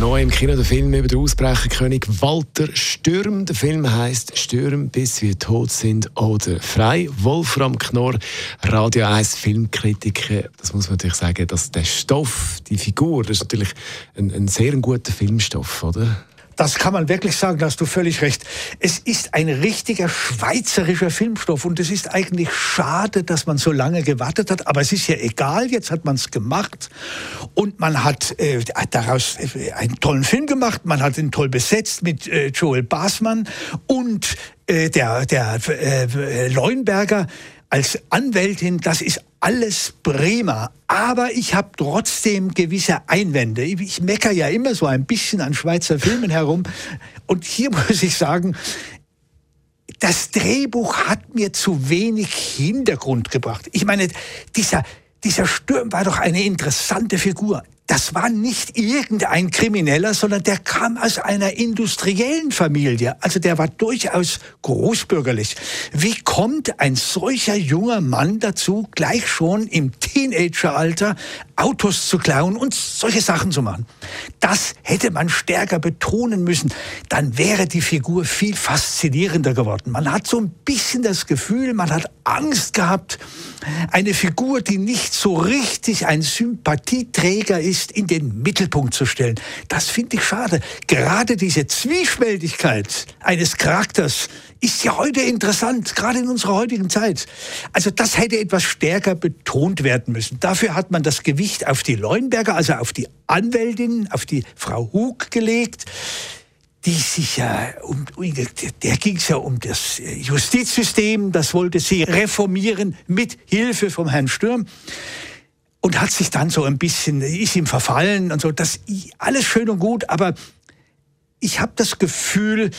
Neu im Kino der Film über den Ausbrecherkönig Walter Stürm. Der Film heißt Stürm, bis wir tot sind oder frei. Wolfram Knorr, Radio 1 Filmkritiker. Das muss man natürlich sagen, dass der Stoff, die Figur, das ist natürlich ein, ein sehr guter Filmstoff, oder? Das kann man wirklich sagen, da hast du völlig recht. Es ist ein richtiger schweizerischer Filmstoff und es ist eigentlich schade, dass man so lange gewartet hat, aber es ist ja egal, jetzt hat man es gemacht und man hat äh, daraus äh, einen tollen Film gemacht, man hat ihn toll besetzt mit äh, Joel Basman und äh, der, der äh, Leuenberger als Anwältin, das ist alles Bremer. Aber ich habe trotzdem gewisse Einwände. Ich mecker ja immer so ein bisschen an Schweizer Filmen herum. Und hier muss ich sagen, das Drehbuch hat mir zu wenig Hintergrund gebracht. Ich meine, dieser, dieser Sturm war doch eine interessante Figur das war nicht irgendein Krimineller, sondern der kam aus einer industriellen Familie. Also der war durchaus großbürgerlich. Wie kommt ein solcher junger Mann dazu, gleich schon im Teenageralter Autos zu klauen und solche Sachen zu machen? Das hätte man stärker betonen müssen. Dann wäre die Figur viel faszinierender geworden. Man hat so ein bisschen das Gefühl, man hat Angst gehabt, eine Figur, die nicht so richtig ein Sympathieträger ist, in den Mittelpunkt zu stellen. Das finde ich schade. Gerade diese Zwiespältigkeit eines Charakters ist ja heute interessant, gerade in unserer heutigen Zeit. Also das hätte etwas stärker betont werden müssen. Dafür hat man das Gewicht auf die Leuenberger, also auf die Anwältin, auf die Frau Hug gelegt die sich ja um, der ging es ja um das Justizsystem, das wollte sie reformieren mit Hilfe vom Herrn Sturm und hat sich dann so ein bisschen, ist ihm verfallen und so. Das alles schön und gut, aber ich habe das Gefühl,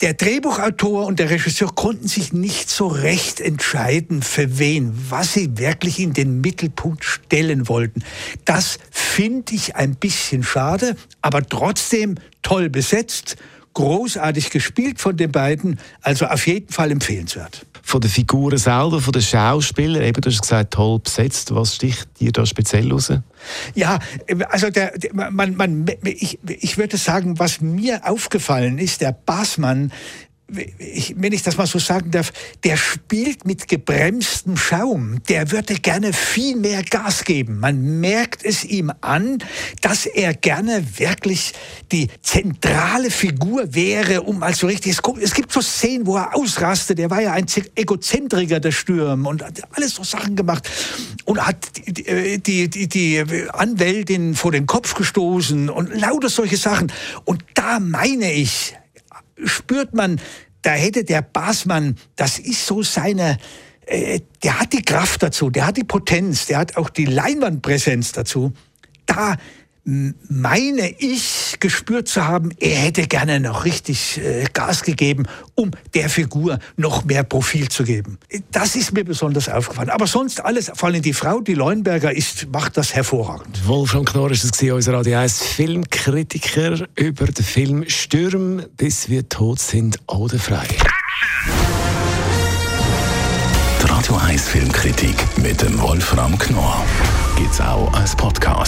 der Drehbuchautor und der Regisseur konnten sich nicht so recht entscheiden, für wen, was sie wirklich in den Mittelpunkt stellen wollten. Das finde ich ein bisschen schade, aber trotzdem toll besetzt, großartig gespielt von den beiden, also auf jeden Fall empfehlenswert von den Figuren selber, von den Schauspielern? Eben, du hast gesagt, toll besetzt. Was sticht dir da speziell raus? Ja, also der, man, man, ich, ich würde sagen, was mir aufgefallen ist, der Basmann ich, wenn ich das mal so sagen darf, der spielt mit gebremstem Schaum. Der würde gerne viel mehr Gas geben. Man merkt es ihm an, dass er gerne wirklich die zentrale Figur wäre, um also richtig, es, gibt so Szenen, wo er ausrastet. Er war ja ein Egozentriker, der Sturm, und hat alles so Sachen gemacht und hat die, die, die, die Anwältin vor den Kopf gestoßen und lauter solche Sachen. Und da meine ich, spürt man, da hätte der Basmann, das ist so seine, äh, der hat die Kraft dazu, der hat die Potenz, der hat auch die Leinwandpräsenz dazu. Da meine ich gespürt zu haben, er hätte gerne noch richtig äh, Gas gegeben, um der Figur noch mehr Profil zu geben. Das ist mir besonders aufgefallen. Aber sonst alles, vor allem die Frau, die Leuenberger, ist, macht das hervorragend. Wolfram Knorr ist das unser Radio 1 Filmkritiker über den Film Stürm, bis wir tot sind oder frei. Die Radio 1 Filmkritik mit dem Wolfram Knorr gibt's auch als Podcast